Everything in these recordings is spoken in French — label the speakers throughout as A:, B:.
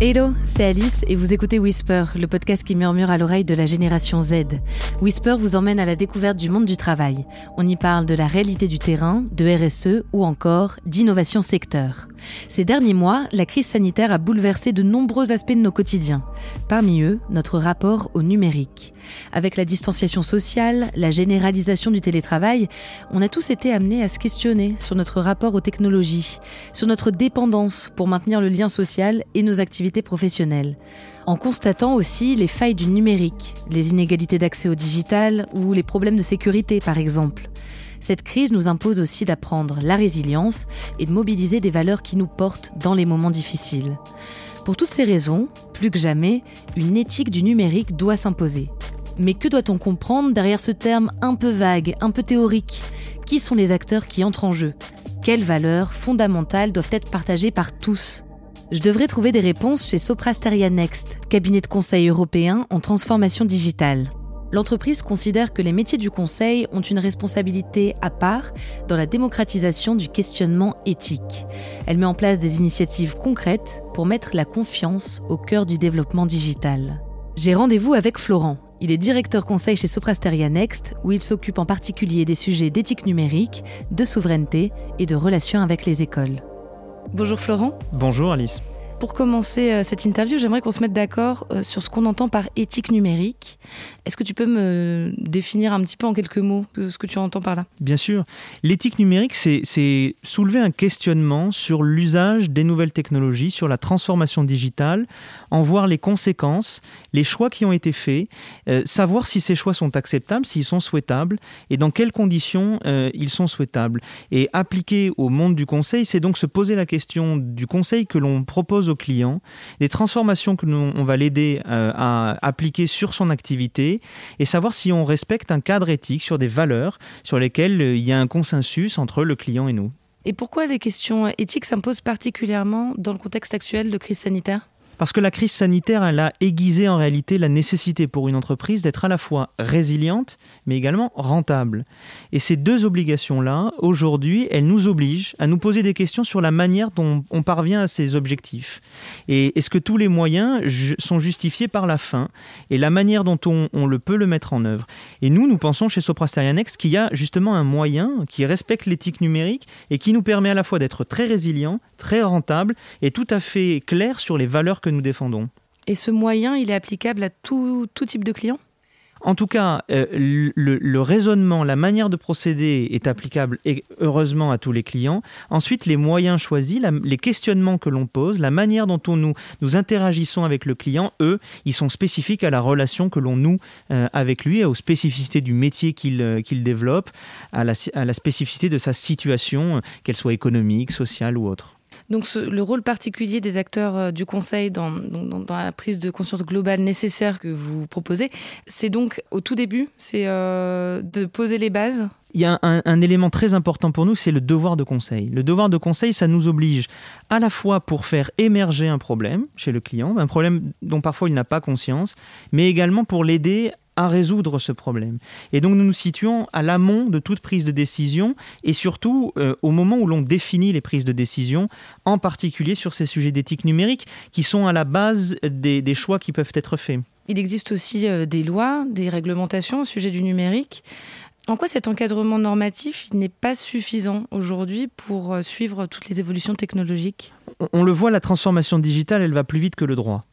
A: Hello, c'est Alice et vous écoutez Whisper, le podcast qui murmure à l'oreille de la génération Z. Whisper vous emmène à la découverte du monde du travail. On y parle de la réalité du terrain, de RSE ou encore d'innovation secteur. Ces derniers mois, la crise sanitaire a bouleversé de nombreux aspects de nos quotidiens. Parmi eux, notre rapport au numérique. Avec la distanciation sociale, la généralisation du télétravail, on a tous été amenés à se questionner sur notre rapport aux technologies, sur notre dépendance pour maintenir le lien social et nos activités professionnelles en constatant aussi les failles du numérique, les inégalités d'accès au digital ou les problèmes de sécurité par exemple. Cette crise nous impose aussi d'apprendre la résilience et de mobiliser des valeurs qui nous portent dans les moments difficiles. Pour toutes ces raisons, plus que jamais, une éthique du numérique doit s'imposer. Mais que doit-on comprendre derrière ce terme un peu vague, un peu théorique? Qui sont les acteurs qui entrent en jeu? Quelles valeurs fondamentales doivent être partagées par tous? Je devrais trouver des réponses chez Soprasteria Next, cabinet de conseil européen en transformation digitale. L'entreprise considère que les métiers du conseil ont une responsabilité à part dans la démocratisation du questionnement éthique. Elle met en place des initiatives concrètes pour mettre la confiance au cœur du développement digital. J'ai rendez-vous avec Florent. Il est directeur conseil chez Soprasteria Next, où il s'occupe en particulier des sujets d'éthique numérique, de souveraineté et de relations avec les écoles. Bonjour Florent.
B: Bonjour Alice.
A: Pour commencer euh, cette interview, j'aimerais qu'on se mette d'accord euh, sur ce qu'on entend par éthique numérique. Est-ce que tu peux me définir un petit peu en quelques mots ce que tu entends par là?
B: Bien sûr. L'éthique numérique, c'est soulever un questionnement sur l'usage des nouvelles technologies, sur la transformation digitale, en voir les conséquences, les choix qui ont été faits, euh, savoir si ces choix sont acceptables, s'ils sont souhaitables, et dans quelles conditions ils sont souhaitables. Et appliquer au monde du conseil, c'est donc se poser la question du conseil que l'on propose aux clients, des transformations que nous, on va l'aider euh, à appliquer sur son activité et savoir si on respecte un cadre éthique sur des valeurs sur lesquelles euh, il y a un consensus entre le client et nous.
A: Et pourquoi les questions éthiques s'imposent particulièrement dans le contexte actuel de crise sanitaire?
B: Parce que la crise sanitaire, elle a aiguisé en réalité la nécessité pour une entreprise d'être à la fois résiliente, mais également rentable. Et ces deux obligations-là, aujourd'hui, elles nous obligent à nous poser des questions sur la manière dont on parvient à ces objectifs. Et est-ce que tous les moyens sont justifiés par la fin et la manière dont on, le peut le mettre en œuvre? Et nous, nous pensons chez Soprasterianex qu'il y a justement un moyen qui respecte l'éthique numérique et qui nous permet à la fois d'être très résilient, très rentable et tout à fait clair sur les valeurs que nous défendons.
A: Et ce moyen, il est applicable à tout, tout type de clients
B: en tout cas, euh, le, raisonnement, la manière de procéder est applicable et heureusement à tous les clients. Ensuite, les moyens choisis, les questionnements que l'on pose, la manière dont on nous, nous interagissons avec le client, eux, ils sont spécifiques à la relation que l'on noue euh, avec lui, aux spécificités du métier qu'il euh, développe, à la, à la spécificité de sa situation, qu'elle soit économique, sociale ou autre.
A: Donc le rôle particulier des acteurs euh, du Conseil dans, la prise de conscience globale nécessaire que vous proposez, c'est donc au tout début, c'est euh, de poser les bases?
B: Il y a un, élément très important pour nous, c'est le devoir de conseil. Le devoir de conseil, ça nous oblige à la fois pour faire émerger un problème chez le client, un problème dont parfois il n'a pas conscience, mais également pour l'aider à résoudre ce problème. Et donc nous nous situons à l'amont de toute prise de décision et surtout euh, au moment où l'on définit les prises de décision, en particulier sur ces sujets d'éthique numérique qui sont à la base des, choix qui peuvent être faits.
A: Il existe aussi euh, des lois, des réglementations au sujet du numérique. En quoi cet encadrement normatif n'est pas suffisant aujourd'hui pour euh, suivre toutes les évolutions technologiques?
B: On le voit, la transformation digitale, elle va plus vite que le droit.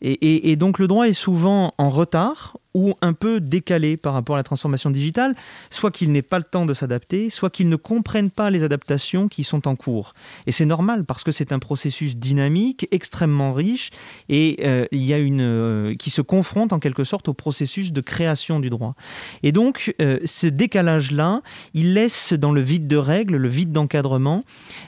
B: Et, donc le droit est souvent en retard ou un peu décalé par rapport à la transformation digitale, soit qu'il n'ait pas le temps de s'adapter, soit qu'il ne comprenne pas les adaptations qui sont en cours. Et c'est normal parce que c'est un processus dynamique, extrêmement riche, et euh, il y a une euh, qui se confronte en quelque sorte au processus de création du droit. Et donc euh, ce décalage-là, il laisse dans le vide de règles, le vide d'encadrement,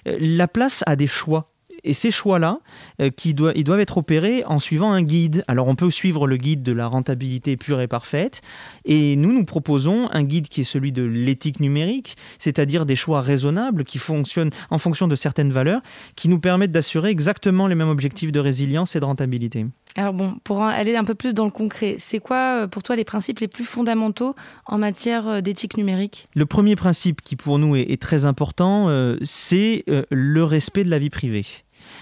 B: la place à des choix et ces choix-là, euh, qui ils doivent être opérés en suivant un guide. Alors on peut suivre le guide de la rentabilité pure et parfaite, et nous, nous proposons un guide qui est celui de l'éthique numérique, c'est-à-dire des choix raisonnables qui fonctionnent en fonction de certaines valeurs, qui nous permettent d'assurer exactement les mêmes objectifs de résilience et de rentabilité.
A: Alors bon, pour aller un peu plus dans le concret, c'est quoi euh, pour toi les principes les plus fondamentaux en matière euh, d'éthique numérique?
B: Le premier principe qui pour nous est, très important, c'est le respect de la vie privée.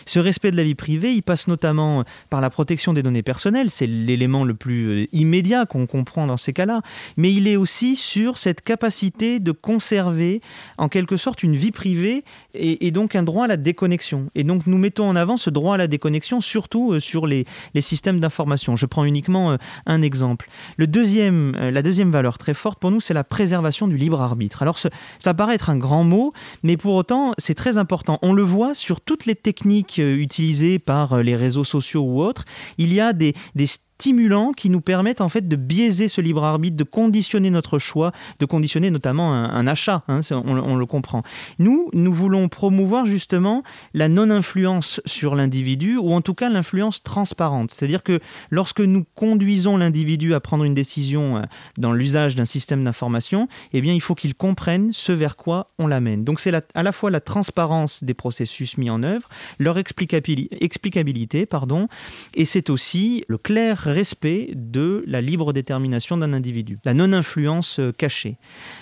B: Ce respect de la vie privée, il passe notamment par la protection des données personnelles, c'est l'élément le plus euh, immédiat qu'on comprend dans ces cas-là, mais il est aussi sur cette capacité de conserver en quelque sorte une vie privée et, donc un droit à la déconnexion. Et donc nous mettons en avant ce droit à la déconnexion surtout euh, sur les, les systèmes d'information. Je prends uniquement euh, un exemple. Le deuxième, la deuxième valeur très forte pour nous, c'est la préservation du libre arbitre. Alors ça paraît être un grand mot, mais pour autant c'est très important. On le voit sur toutes les techniques utilisées par les réseaux sociaux ou autres. Il y a des, des stimulants qui nous permettent en fait de biaiser ce libre arbitre, de conditionner notre choix, de conditionner notamment un, achat, hein, on, le comprend. Nous, nous voulons promouvoir justement la non-influence sur l'individu, ou en tout cas l'influence transparente. C'est-à-dire que lorsque nous conduisons l'individu à prendre une décision euh, dans l'usage d'un système d'information, eh bien il faut qu'il comprenne ce vers quoi on l'amène. Donc c'est à la fois la transparence des processus mis en œuvre, leur explicabilité, pardon, et c'est aussi le clair respect de la libre détermination d'un individu, la non-influence euh, cachée.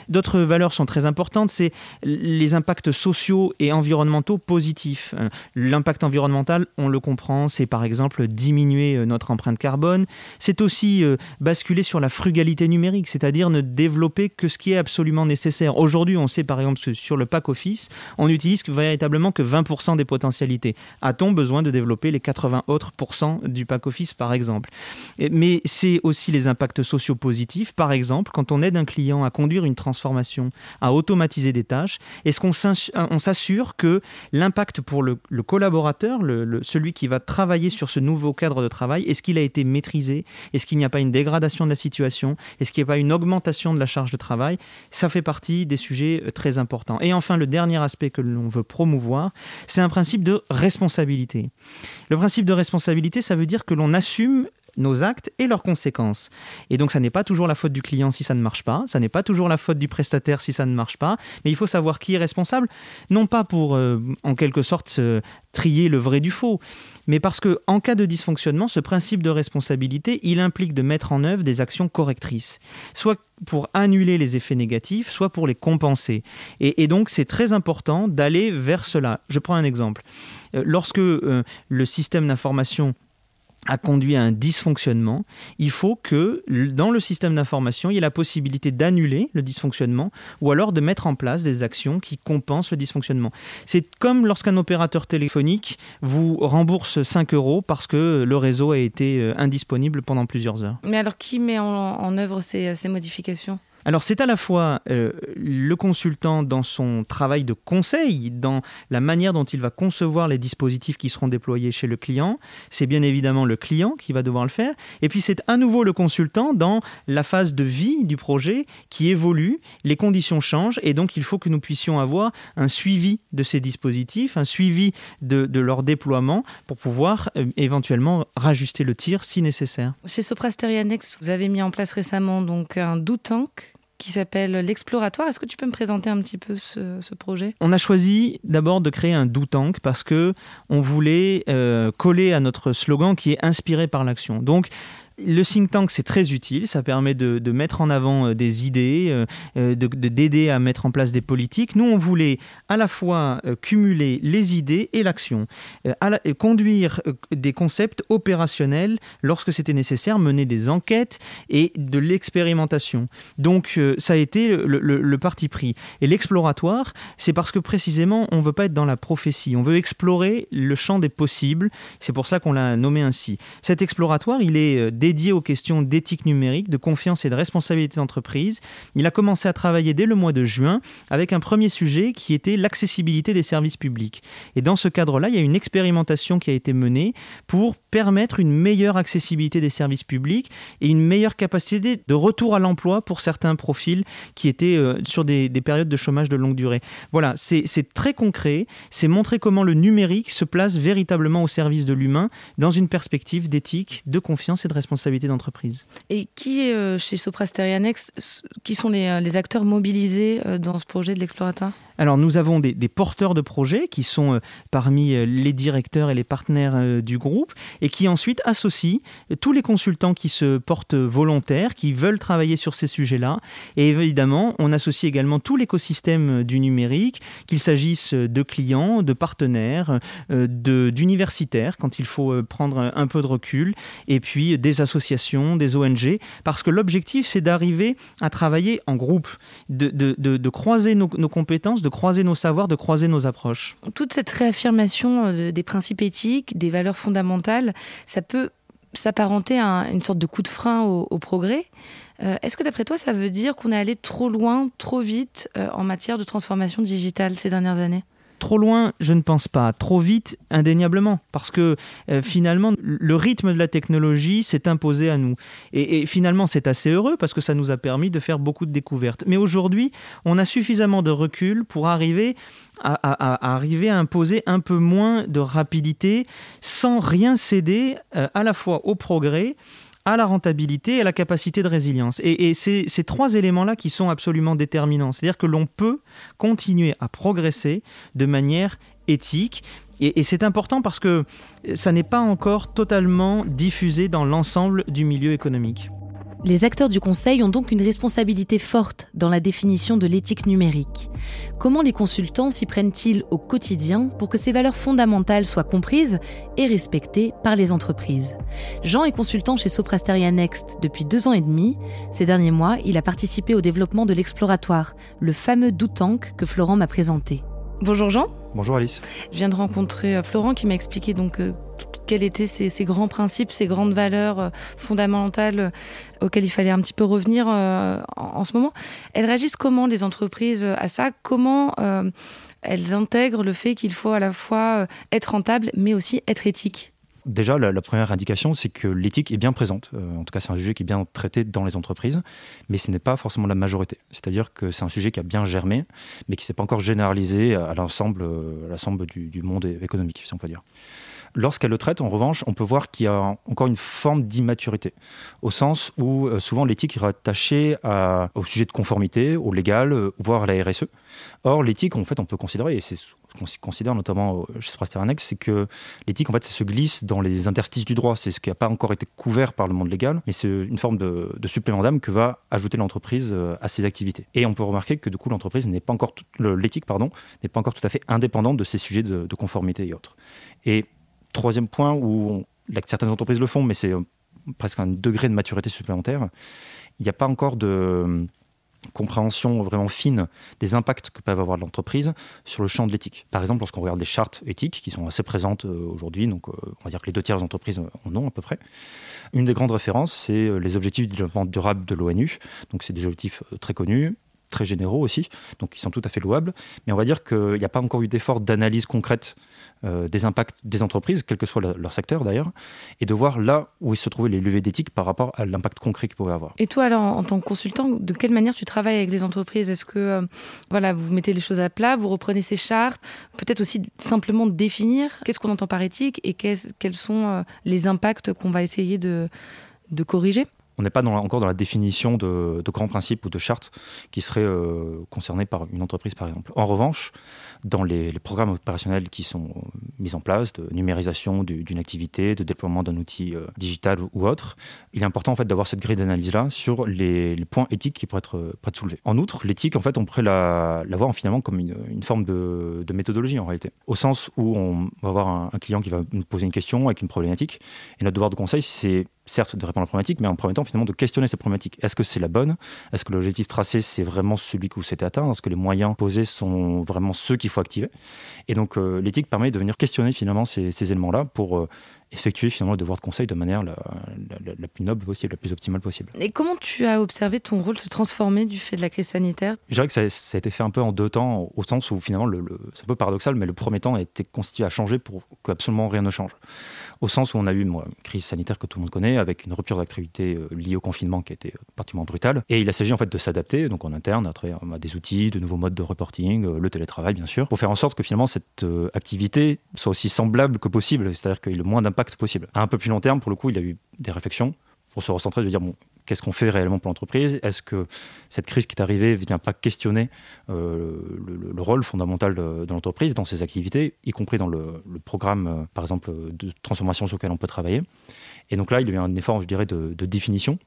B: D'autres valeurs sont très importantes, c'est les impacts sociaux et environnementaux positifs. Euh, l'impact environnemental, on le comprend, c'est par exemple diminuer euh, notre empreinte carbone, c'est aussi basculer sur la frugalité numérique, c'est-à-dire ne développer que ce qui est absolument nécessaire. Aujourd'hui, on sait par exemple que sur le pack office, on n'utilise véritablement que 20% des potentialités. A-t-on besoin de développer les 80 autres du pack office par exemple? Mais c'est aussi les impacts sociaux positifs. Par exemple, quand on aide un client à conduire une transformation, à automatiser des tâches, est-ce qu'on s'assure que l'impact pour le, collaborateur, celui qui va travailler sur ce nouveau cadre de travail, est-ce qu'il a été maîtrisé? Est-ce qu'il n'y a pas une dégradation de la situation? Est-ce qu'il n'y a pas une augmentation de la charge de travail? Ça fait partie des sujets euh, très importants. Et enfin, le dernier aspect que l'on veut promouvoir, c'est un principe de responsabilité. Le principe de responsabilité, ça veut dire que l'on assume nos actes et leurs conséquences. Et donc, ça n'est pas toujours la faute du client si ça ne marche pas, ça n'est pas toujours la faute du prestataire si ça ne marche pas, mais il faut savoir qui est responsable, non pas pour, euh, en quelque sorte, trier le vrai du faux, mais parce que en cas de dysfonctionnement, ce principe de responsabilité, il implique de mettre en œuvre des actions correctrices, soit pour annuler les effets négatifs, soit pour les compenser. Et, donc, c'est très important d'aller vers cela. Je prends un exemple. Euh, lorsque euh, le système d'information a conduit à un dysfonctionnement, il faut que dans le système d'information, il y ait la possibilité d'annuler le dysfonctionnement ou alors de mettre en place des actions qui compensent le dysfonctionnement. C'est comme lorsqu'un opérateur téléphonique vous rembourse 5 euros parce que le réseau a été euh, indisponible pendant plusieurs heures.
A: Mais alors qui met en, œuvre ces modifications?
B: Alors c'est à la fois euh, le consultant dans son travail de conseil, dans la manière dont il va concevoir les dispositifs qui seront déployés chez le client, c'est bien évidemment le client qui va devoir le faire, et puis c'est à nouveau le consultant dans la phase de vie du projet qui évolue, les conditions changent, et donc il faut que nous puissions avoir un suivi de ces dispositifs, un suivi de, leur déploiement pour pouvoir euh, éventuellement rajuster le tir si nécessaire.
A: Chez Soprasterianex, vous avez mis en place récemment donc un do tank qui s'appelle l'Exploratoire. Est-ce que tu peux me présenter un petit peu ce, projet?
B: On a choisi d'abord de créer un do tank parce que on voulait euh, coller à notre slogan qui est inspiré par l'action. Donc le think tank, c'est très utile. Ça permet de, mettre en avant euh, des idées, euh, euh, d'aider à mettre en place des politiques. Nous, on voulait à la fois cumuler les idées et l'action, conduire des concepts opérationnels lorsque c'était nécessaire, mener des enquêtes et de l'expérimentation. Donc, ça a été le, parti pris. Et l'exploratoire, c'est parce que précisément, on ne veut pas être dans la prophétie. On veut explorer le champ des possibles. C'est pour ça qu'on l'a nommé ainsi. Cet exploratoire, il est dédié aux questions d'éthique numérique, de confiance et de responsabilité d'entreprise. Il a commencé à travailler dès le mois de juin avec un premier sujet qui était l'accessibilité des services publics. Et dans ce cadre-là, il y a une expérimentation qui a été menée pour permettre une meilleure accessibilité des services publics et une meilleure capacité de retour à l'emploi pour certains profils qui étaient euh, sur des, des, périodes de chômage de longue durée. Voilà, c'est très concret, c'est montrer comment le numérique se place véritablement au service de l'humain dans une perspective d'éthique, de confiance et de responsabilité
A: Et qui euh, chez Sopra Sterianex, qui sont les, euh, acteurs mobilisés euh, dans ce projet de l'exploratoire?
B: Alors nous avons des, porteurs de projets qui sont euh, parmi euh, les directeurs et les partenaires euh, du groupe et qui ensuite associent tous les consultants qui se portent volontaires, qui veulent travailler sur ces sujets-là. Et évidemment, on associe également tout l'écosystème du numérique, qu'il s'agisse de clients, de partenaires, d'universitaires quand il faut prendre un peu de recul, et puis des associations, des ONG, parce que l'objectif c'est d'arriver à travailler en groupe, de, croiser nos compétences de croiser nos savoirs, de croiser nos approches.
A: Toute cette réaffirmation euh, des principes éthiques, des valeurs fondamentales, ça peut s'apparenter à une sorte de coup de frein au, progrès. Euh, est-ce que d'après toi, ça veut dire qu'on est allé trop loin, trop vite euh, en matière de transformation digitale ces dernières années?
B: Trop loin, je ne pense pas. Trop vite, indéniablement. Parce que euh, finalement, le rythme de la technologie s'est imposé à nous. Et, finalement, c'est assez heureux parce que ça nous a permis de faire beaucoup de découvertes. Mais aujourd'hui, on a suffisamment de recul pour arriver à, imposer un peu moins de rapidité sans rien céder euh, à la fois au progrès à la rentabilité et à la capacité de résilience. Et, c'est ces trois éléments-là qui sont absolument déterminants. C'est-à-dire que l'on peut continuer à progresser de manière éthique. Et, c'est important parce que ça n'est pas encore totalement diffusé dans l'ensemble du milieu économique.
A: Les acteurs du Conseil ont donc une responsabilité forte dans la définition de l'éthique numérique. Comment les consultants s'y prennent-ils au quotidien pour que ces valeurs fondamentales soient comprises et respectées par les entreprises? Jean est consultant chez Soprasteria Next depuis deux ans et demi. Ces derniers mois, il a participé au développement de l'exploratoire, le fameux Do-Tank que Florent m'a présenté. Bonjour Jean.
C: Bonjour Alice.
A: Je viens de rencontrer euh, Florent qui m'a expliqué donc euh, quels étaient ces, grands principes, ces grandes valeurs euh, fondamentales auxquelles il fallait un petit peu revenir en, ce moment. Elles réagissent comment les entreprises à ça? Comment elles intègrent le fait qu'il faut à la fois être rentable mais aussi être éthique?
C: Déjà, la, première indication, c'est que l'éthique est bien présente. Euh, en tout cas, c'est un sujet qui est bien traité dans les entreprises, mais ce n'est pas forcément la majorité. C'est-à-dire que c'est un sujet qui a bien germé, mais qui ne s'est pas encore généralisé à l'ensemble, euh, l'ensemble du, du, monde économique, si on peut dire. Lorsqu'elle le traite, en revanche, on peut voir qu'il y a encore une forme d'immaturité, au sens où euh, souvent l'éthique est rattachée au sujet de conformité, au légal, euh, voire à la RSE. Or, l'éthique, en fait, on peut considérer, et c'est ce qu'on considère notamment chez Sprasteranex, c'est que l'éthique, en fait, ça se glisse dans les interstices du droit. C'est ce qui n'a pas encore été couvert par le monde légal, mais c'est une forme de, supplément d'âme que va ajouter l'entreprise euh, à ses activités. Et on peut remarquer que du coup, l'entreprise n'est pas encore, l'éthique, pardon, n'est pas encore tout à fait indépendante de ces sujets de, de conformité et autres. Et troisième point où certaines entreprises le font, mais c'est euh, presque un degré de maturité supplémentaire. Il n'y a pas encore de euh, compréhension vraiment fine des impacts que peuvent avoir l'entreprise sur le champ de l'éthique. Par exemple, lorsqu'on regarde des chartes éthiques qui sont assez présentes euh, aujourd'hui, donc on va dire que les deux tiers des entreprises en ont à peu près. Une des grandes références, c'est les objectifs de développement durable de l'ONU. Donc c'est des objectifs très connus, très généraux aussi, donc ils sont tout à fait louables. Mais on va dire qu'il n'y a pas encore eu d'effort d'analyse concrète euh, des impacts des entreprises, quel que soit leur secteur d'ailleurs, et de voir là où se trouvaient les leviers d'éthique par rapport à l'impact concret qu'ils pouvaient avoir.
A: Et toi, alors, en, tant que consultant, de quelle manière tu travailles avec les entreprises? Est-ce que euh, voilà, vous mettez les choses à plat, vous reprenez ces chartes, peut-être aussi simplement définir qu'est-ce qu'on entend par éthique et quels sont euh, les impacts qu'on va essayer de corriger?
C: On n'est pas encore dans la définition de, grands principes ou de chartes qui seraient concernés par une entreprise, par exemple. En revanche, dans les, programmes opérationnels qui sont mis en place, de numérisation d'une activité, de déploiement d'un outil euh, digital ou autre, il est important en fait d'avoir cette grille d'analyse-là sur les, points éthiques qui pourraient être, être soulevés. En outre, l'éthique, en fait, on pourrait la, la voir finalement comme une, forme de, méthodologie en réalité, au sens où on va avoir un, un client qui va nous poser une question avec une problématique, et notre devoir de conseil, c'est certes de répondre à la problématique, mais en premier temps finalement de questionner cette problématique. Est-ce que c'est la bonne? Est-ce que l'objectif tracé c'est vraiment celui vous souhaitez atteindre? Est-ce que les moyens posés sont vraiment ceux qu'il faut activer? Et donc euh, l'éthique permet de venir questionner finalement ces, éléments-là pour euh, effectuer finalement le devoir de conseil de manière la, plus noble possible, la plus optimale possible.
A: Et comment tu as observé ton rôle se transformer du fait de la crise sanitaire?
C: Je dirais que ça, a été fait un peu en deux temps, au sens où finalement, le, c'est un peu paradoxal, mais le premier temps a été constitué à changer pour que absolument rien ne change au sens où on a eu une crise sanitaire que tout le monde connaît, avec une rupture d'activité euh, liée au confinement qui a été euh, particulièrement brutale. Et il a s'agit en fait de s'adapter, donc en interne, à travers des outils, de nouveaux modes de reporting, euh, le télétravail bien sûr, pour faire en sorte que finalement cette activité soit aussi semblable que possible, c'est-à-dire qu'il y ait le moins d'impact possible. À un peu plus long terme, pour le coup, il a eu des réflexions pour se recentrer, de dire bon, Qu'est-ce qu'on fait réellement pour l'entreprise? Est-ce que cette crise qui est arrivée ne vient pas questionner le, rôle fondamental de, l'entreprise dans ses activités, y compris dans le, programme, par exemple, de transformation sur lequel on peut travailler? Et donc là, il y a eu un effort, je dirais, de définition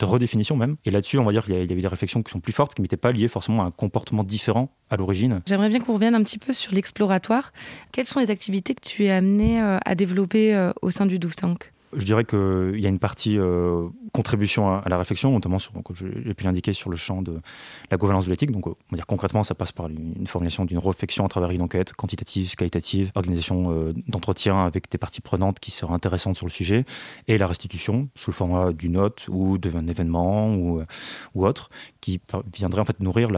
C: de redéfinition même. Et là-dessus, on va dire qu'il y avait des réflexions qui sont plus fortes, qui n'étaient pas liées forcément à un comportement différent à l'origine.
A: J'aimerais bien qu'on revienne un petit peu sur l'exploratoire. Quelles sont les activités que tu es amené euh, à développer euh, au sein du Douve Tank
C: je dirais qu'il y a une partie euh, contribution à, la réflexion, notamment, sur, comme j'ai pu l'indiquer, sur le champ de la gouvernance de l'éthique. Donc, dire concrètement, ça passe par une, formulation d'une réflexion à travers une enquête quantitative, qualitative, organisation euh, d'entretien avec des parties prenantes qui seraient intéressantes sur le sujet, et la restitution sous le format d'une note ou d'un événement ou, euh, autre, qui viendrait en fait nourrir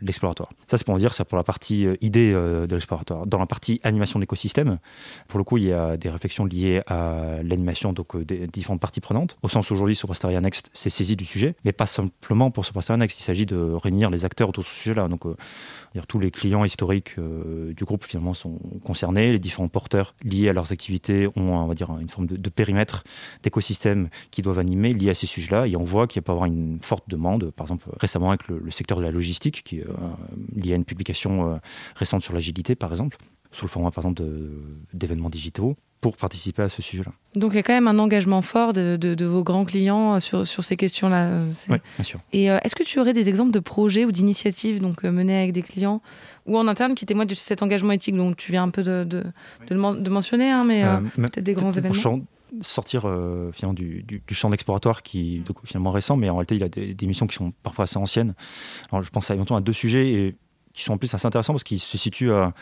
C: l'exploratoire. Ça, c'est pour dire, ça pour la partie idée de l'exploratoire. Dans la partie animation de l'écosystème, pour le coup, il y a des réflexions liées à l'animation donc euh, des différentes parties prenantes. Au sens où aujourd'hui, Soprasteria Next s'est saisi du sujet, mais pas simplement pour Soprasteria Next. Il s'agit de réunir les acteurs autour de ce sujet-là. Donc, euh, tous les clients historiques euh, du groupe finalement sont concernés. Les différents porteurs liés à leurs activités ont, on va dire, une forme de, périmètre d'écosystème qui doivent animer liés à ces sujets-là. Et on voit qu'il peut y avoir une forte demande. Par exemple, récemment avec le, secteur de la logistique, qui est lié à une publication récente sur l'agilité, par exemple sous le format par exemple d'événements digitaux pour participer à ce sujet-là.
A: Donc il y a quand même un engagement fort de, vos grands clients euh, sur, sur ces questions-là.
C: Euh, oui, bien sûr.
A: Et euh, est-ce que tu aurais des exemples de projets ou d'initiatives donc menées avec des clients ou en interne qui témoignent de cet engagement éthique dont tu viens un peu de, de, de mentionner, hein, mais peut-être des grands événements
C: sortir finalement du, du, champ exploratoire qui est finalement récent, mais en réalité il y a des, missions qui sont parfois assez anciennes. Alors je pense à, à deux sujets et qui sont en plus assez intéressants parce qu'ils se situent à,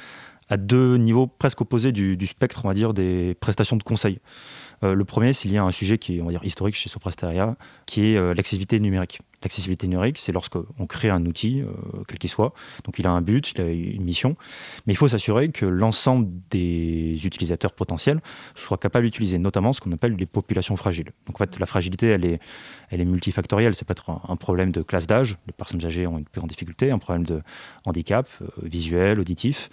C: à deux niveaux presque opposés du, spectre, on va dire, des prestations de conseil. Euh, le premier, c'est lié à un sujet qui est, on va historique chez Soprasteria, qui est euh, l'accessibilité numérique. L'accessibilité numérique, c'est lorsqu'on crée un outil, euh, quel qu'il soit. Donc il a un but, il a une mission, mais il faut s'assurer que l'ensemble des utilisateurs potentiels soient capables d'utiliser, notamment ce qu'on appelle les populations fragiles. Donc en fait, la fragilité, elle est, elle est multifactorielle. Ça peut être un, problème de classe d'âge, les personnes âgées ont une plus grande difficulté, un problème de handicap euh, visuel, auditif,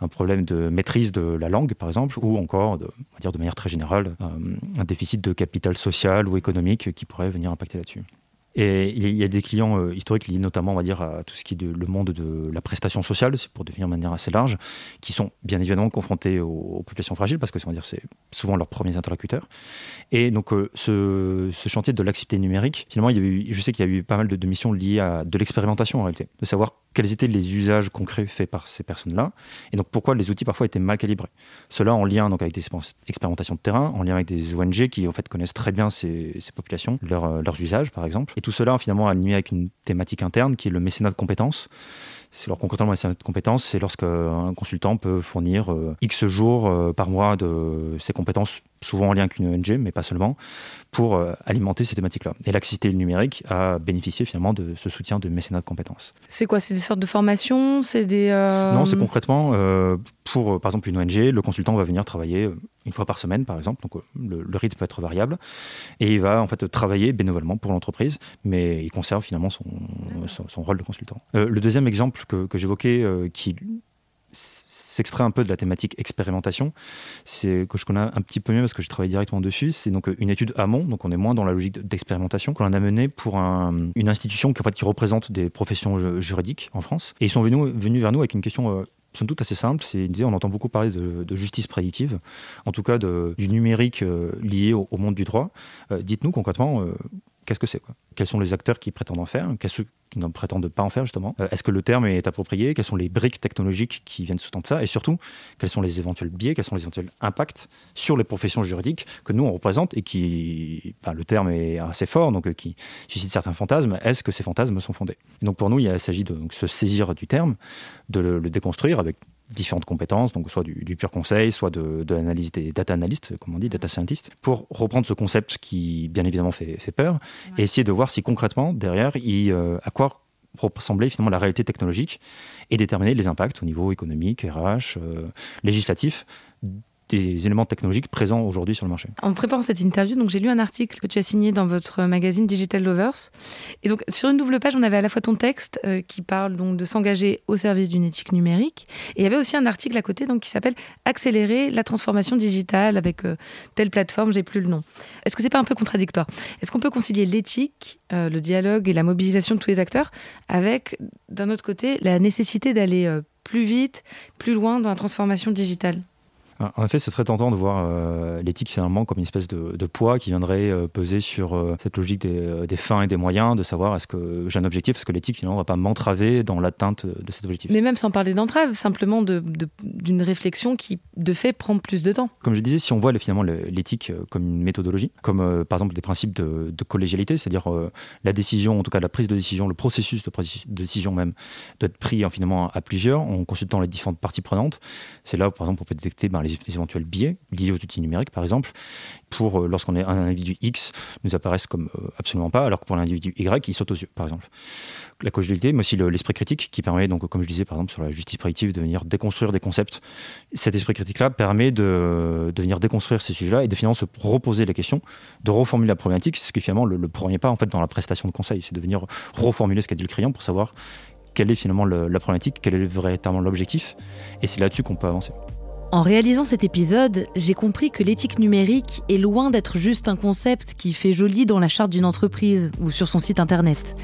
C: un problème de maîtrise de la langue, par exemple, ou encore, de, on va dire de manière très générale, euh, un déficit de capital social ou économique qui pourrait venir impacter là-dessus. Et il y a des clients euh, historiques liés notamment, on va dire, à tout ce qui est le monde de la prestation sociale, c'est pour devenir de manière assez large, qui sont bien évidemment confrontés aux, populations fragiles parce que c'est souvent leurs premiers interlocuteurs. Et donc euh, ce, chantier de l'accepté numérique, finalement, il y a eu, je sais qu'il y a eu pas mal de, missions liées à de l'expérimentation en réalité, de savoir quels étaient les usages concrets faits par ces personnes-là, et donc pourquoi les outils parfois étaient mal calibrés. Cela en lien donc avec des expérimentations de terrain, en lien avec des ONG qui en fait connaissent très bien ces, populations, euh, leurs usages par exemple, tout cela finalement aligné avec une thématique interne qui est le mécénat de compétences. C'est leur concrètement le mécénat de compétences, c'est lorsqu'un consultant peut fournir euh, X jours euh, par mois de ses compétences souvent en lien avec une ONG, mais pas seulement, pour euh, alimenter ces thématiques-là. Et l'accessibilité numérique a bénéficié finalement de ce soutien de mécénat de compétences.
A: C'est quoi? C'est des sortes de formations? C'est des euh,
C: Non, c'est concrètement euh, pour par exemple une ONG, le consultant va venir travailler une fois par semaine par exemple, donc le, rythme peut être variable, et il va en fait travailler bénévolement pour l'entreprise, mais il conserve finalement son, son, rôle de consultant. le deuxième exemple que, que j'évoquais, qui s'extrait un peu de la thématique expérimentation, c'est que je connais un petit peu mieux parce que j'ai travaillé directement dessus. C'est donc une étude amont, donc on est moins dans la logique d'expérimentation, qu'on a menée pour une institution qui, en fait, qui représente des professions juridiques en France. Et ils sont venus, venus vers nous avec une question euh, somme toute assez simple. C'est une idée, on entend beaucoup parler de, justice prédictive, en tout cas du numérique euh, lié au, monde du droit. Euh, dites-nous concrètement, qu'est-ce que c'est Quels sont les acteurs qui prétendent en faire? Quels ceux qui ne prétendent pas en faire justement? Euh, Est-ce que le terme est approprié? Quelles sont les briques technologiques qui viennent sous-tendre ça? Et surtout, quels sont les éventuels biais? Quels sont les éventuels impacts sur les professions juridiques que nous on représente et qui, le terme est assez fort, donc euh, qui suscite certains fantasmes? Est-ce que ces fantasmes sont fondés? Donc pour nous, il s'agit de se saisir du terme, de le déconstruire avec différentes compétences, donc soit du, pur conseil, soit de, l'analyse des data analystes, comme on dit, data scientist, pour reprendre ce concept qui, bien évidemment, fait, fait peur, et essayer de voir si concrètement, derrière, il, euh, à quoi ressemblait finalement la réalité technologique et déterminer les impacts au niveau économique, RH, euh, législatif des éléments technologiques présents aujourd'hui sur le marché.
A: En préparant cette interview, donc j'ai lu un article que tu as signé dans votre magazine Digital Lovers. Et donc sur une double page, on avait à la fois ton texte euh, qui parle donc de s'engager au service d'une éthique numérique, et il y avait aussi un article à côté donc qui s'appelle Accélérer la transformation digitale avec euh, telle plateforme, j'ai plus le nom. Est-ce que c'est pas un peu contradictoire? Est-ce qu'on peut concilier l'éthique, euh, le dialogue et la mobilisation de tous les acteurs avec, d'un autre côté, la nécessité d'aller plus vite, plus loin dans la transformation digitale?
C: En effet, c'est très tentant de voir euh, l'éthique finalement comme une espèce de, poids qui viendrait euh, peser sur euh, cette logique des, fins et des moyens, de savoir est-ce que j'ai un objectif, est-ce que l'éthique finalement ne va pas m'entraver dans l'atteinte de cet objectif.
A: Mais même sans parler d'entrave, simplement d'une réflexion qui de fait prend plus de temps.
C: Comme je disais, si on voit finalement l'éthique comme une méthodologie, comme par exemple des principes de, collégialité, c'est-à-dire la décision, en tout cas la prise de décision, le processus de, décision même, doit être pris finalement à plusieurs en consultant les différentes parties prenantes. C'est là, par exemple, on peut détecter ben, les les, éventuels biais liés aux outils numériques, par exemple, pour euh, lorsqu'on est un individu X, nous apparaissent comme euh, absolument pas, alors que pour l'individu Y, ils sautent aux yeux, par exemple. La cogilité, mais aussi l'esprit critique, qui permet, donc, comme je disais, par exemple, sur la justice prédictive, de venir déconstruire des concepts. Cet esprit critique-là permet de, de, venir déconstruire ces sujets-là et de finalement se reposer les questions, de reformuler la problématique, ce qui est finalement le, premier pas en fait dans la prestation de conseil, c'est de venir reformuler ce qu'a dit le client pour savoir quelle est finalement la problématique, quel est véritablement l'objectif, et c'est là-dessus qu'on peut avancer.
A: En réalisant cet épisode, j'ai compris que l'éthique numérique est loin d'être juste un concept qui fait joli dans la charte d'une entreprise ou sur son site internet.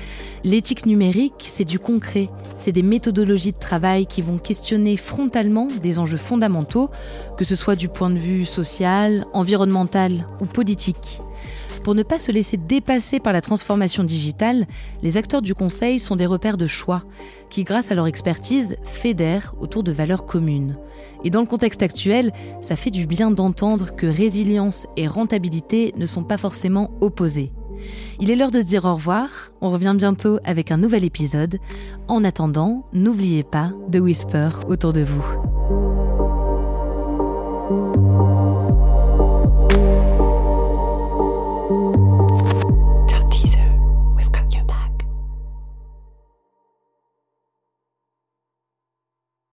A: L'éthique numérique, c'est du concret, c'est des méthodologies de travail qui vont questionner frontalement des enjeux fondamentaux, que ce soit du point de vue social, environnemental ou politique. Pour ne pas se laisser dépasser par la transformation digitale, les acteurs du Conseil sont des repères de choix qui, grâce à leur expertise, fédèrent autour de valeurs communes. Et dans le contexte actuel, ça fait du bien d'entendre que résilience et rentabilité ne sont pas forcément opposées. Il est l'heure de se dire au revoir, on revient bientôt avec un nouvel épisode. En attendant, n'oubliez pas de whisper autour de vous.